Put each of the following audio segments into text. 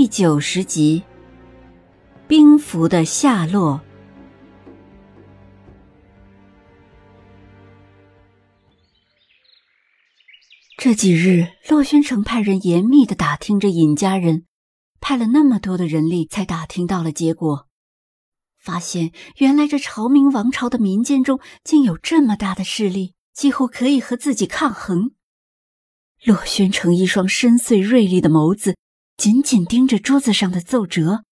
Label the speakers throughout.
Speaker 1: 第九十集，兵符的下落。这几日，洛宣城派人严密的打听着尹家人，派了那么多的人力，才打听到了结果。发现原来这朝明王朝的民间中，竟有这么大的势力，几乎可以和自己抗衡。洛轩城一双深邃锐利的眸子。紧紧盯着桌子上的奏折，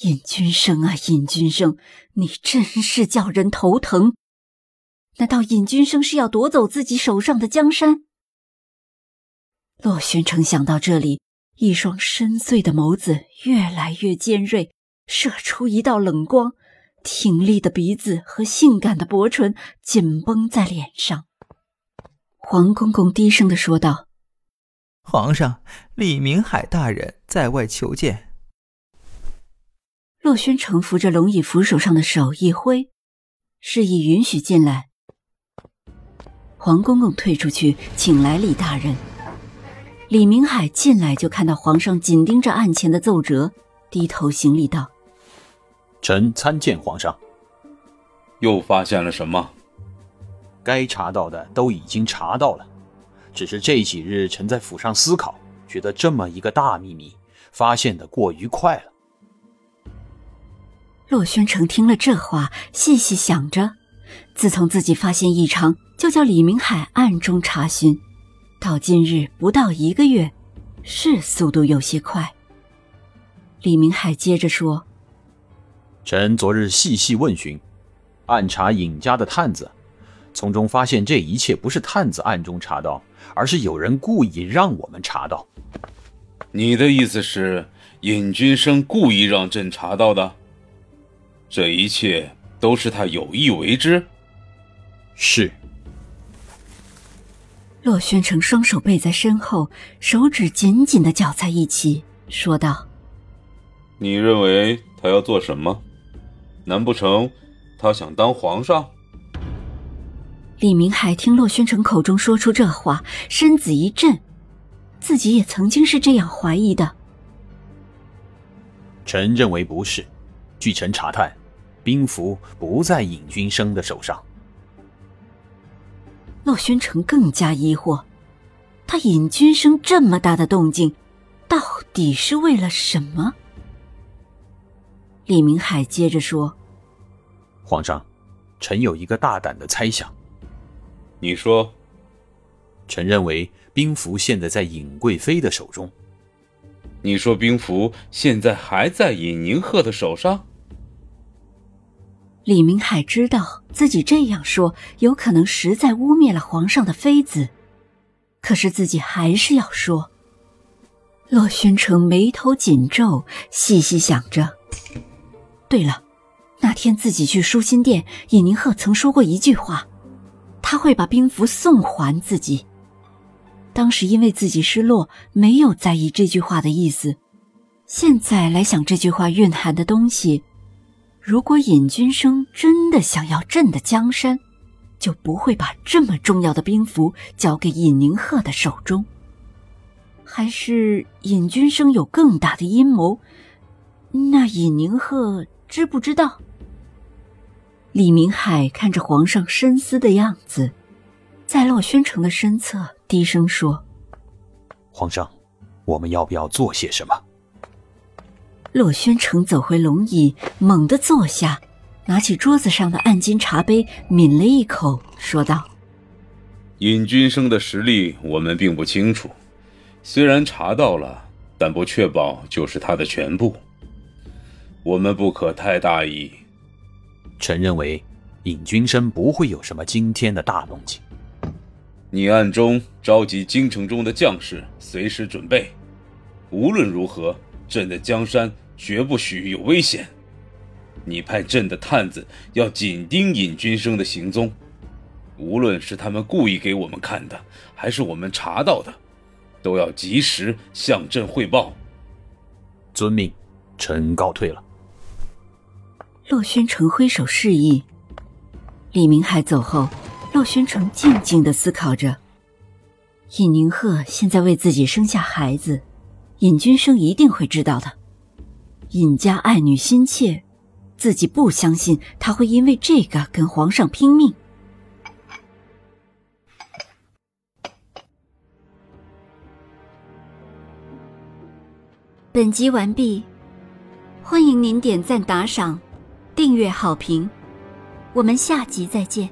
Speaker 1: 尹君生啊，尹君生，你真是叫人头疼！难道尹君生是要夺走自己手上的江山？洛宣城想到这里，一双深邃的眸子越来越尖锐，射出一道冷光，挺立的鼻子和性感的薄唇紧绷在脸上。黄公公低声的说道。
Speaker 2: 皇上，李明海大人在外求见。
Speaker 1: 洛轩城扶着龙椅扶手上的手一挥，示意允许进来。黄公公退出去，请来李大人。李明海进来就看到皇上紧盯着案前的奏折，低头行礼道：“
Speaker 3: 臣参见皇上。
Speaker 4: 又发现了什么？
Speaker 3: 该查到的都已经查到了。”只是这几日，臣在府上思考，觉得这么一个大秘密发现的过于快了。
Speaker 1: 洛宣城听了这话，细细想着，自从自己发现异常，就叫李明海暗中查询，到今日不到一个月，是速度有些快。李明海接着说：“
Speaker 3: 臣昨日细细问询，暗查尹家的探子。”从中发现，这一切不是探子暗中查到，而是有人故意让我们查到。
Speaker 4: 你的意思是，尹君生故意让朕查到的？这一切都是他有意为之？
Speaker 3: 是。
Speaker 1: 洛宣城双手背在身后，手指紧紧的绞在一起，说道：“
Speaker 4: 你认为他要做什么？难不成他想当皇上？”
Speaker 1: 李明海听洛宣城口中说出这话，身子一震，自己也曾经是这样怀疑的。
Speaker 3: 臣认为不是，据臣查探，兵符不在尹君生的手上。
Speaker 1: 洛宣城更加疑惑，他尹君生这么大的动静，到底是为了什么？李明海接着说：“
Speaker 3: 皇上，臣有一个大胆的猜想。”
Speaker 4: 你说，
Speaker 3: 臣认为兵符现在在尹贵妃的手中。
Speaker 4: 你说兵符现在还在尹宁鹤的手上？
Speaker 1: 李明海知道自己这样说有可能实在污蔑了皇上的妃子，可是自己还是要说。洛宣城眉头紧皱，细细想着。对了，那天自己去舒心殿，尹宁鹤曾说过一句话。他会把兵符送还自己。当时因为自己失落，没有在意这句话的意思。现在来想这句话蕴含的东西，如果尹君生真的想要朕的江山，就不会把这么重要的兵符交给尹宁鹤的手中。还是尹君生有更大的阴谋？那尹宁鹤知不知道？李明海看着皇上深思的样子，在洛宣城的身侧低声说：“
Speaker 3: 皇上，我们要不要做些什么？”
Speaker 1: 洛宣城走回龙椅，猛地坐下，拿起桌子上的暗金茶杯，抿了一口，说道：“
Speaker 4: 尹君生的实力我们并不清楚，虽然查到了，但不确保就是他的全部。我们不可太大意。”
Speaker 3: 臣认为，尹君生不会有什么惊天的大动静。
Speaker 4: 你暗中召集京城中的将士，随时准备。无论如何，朕的江山绝不许有危险。你派朕的探子要紧盯尹君生的行踪，无论是他们故意给我们看的，还是我们查到的，都要及时向朕汇报。
Speaker 3: 遵命，臣告退了。
Speaker 1: 洛宣城挥手示意。李明海走后，洛宣城静静的思考着。尹宁鹤现在为自己生下孩子，尹君生一定会知道的。尹家爱女心切，自己不相信他会因为这个跟皇上拼命。本集完毕，欢迎您点赞、打赏、订阅、好评，我们下集再见。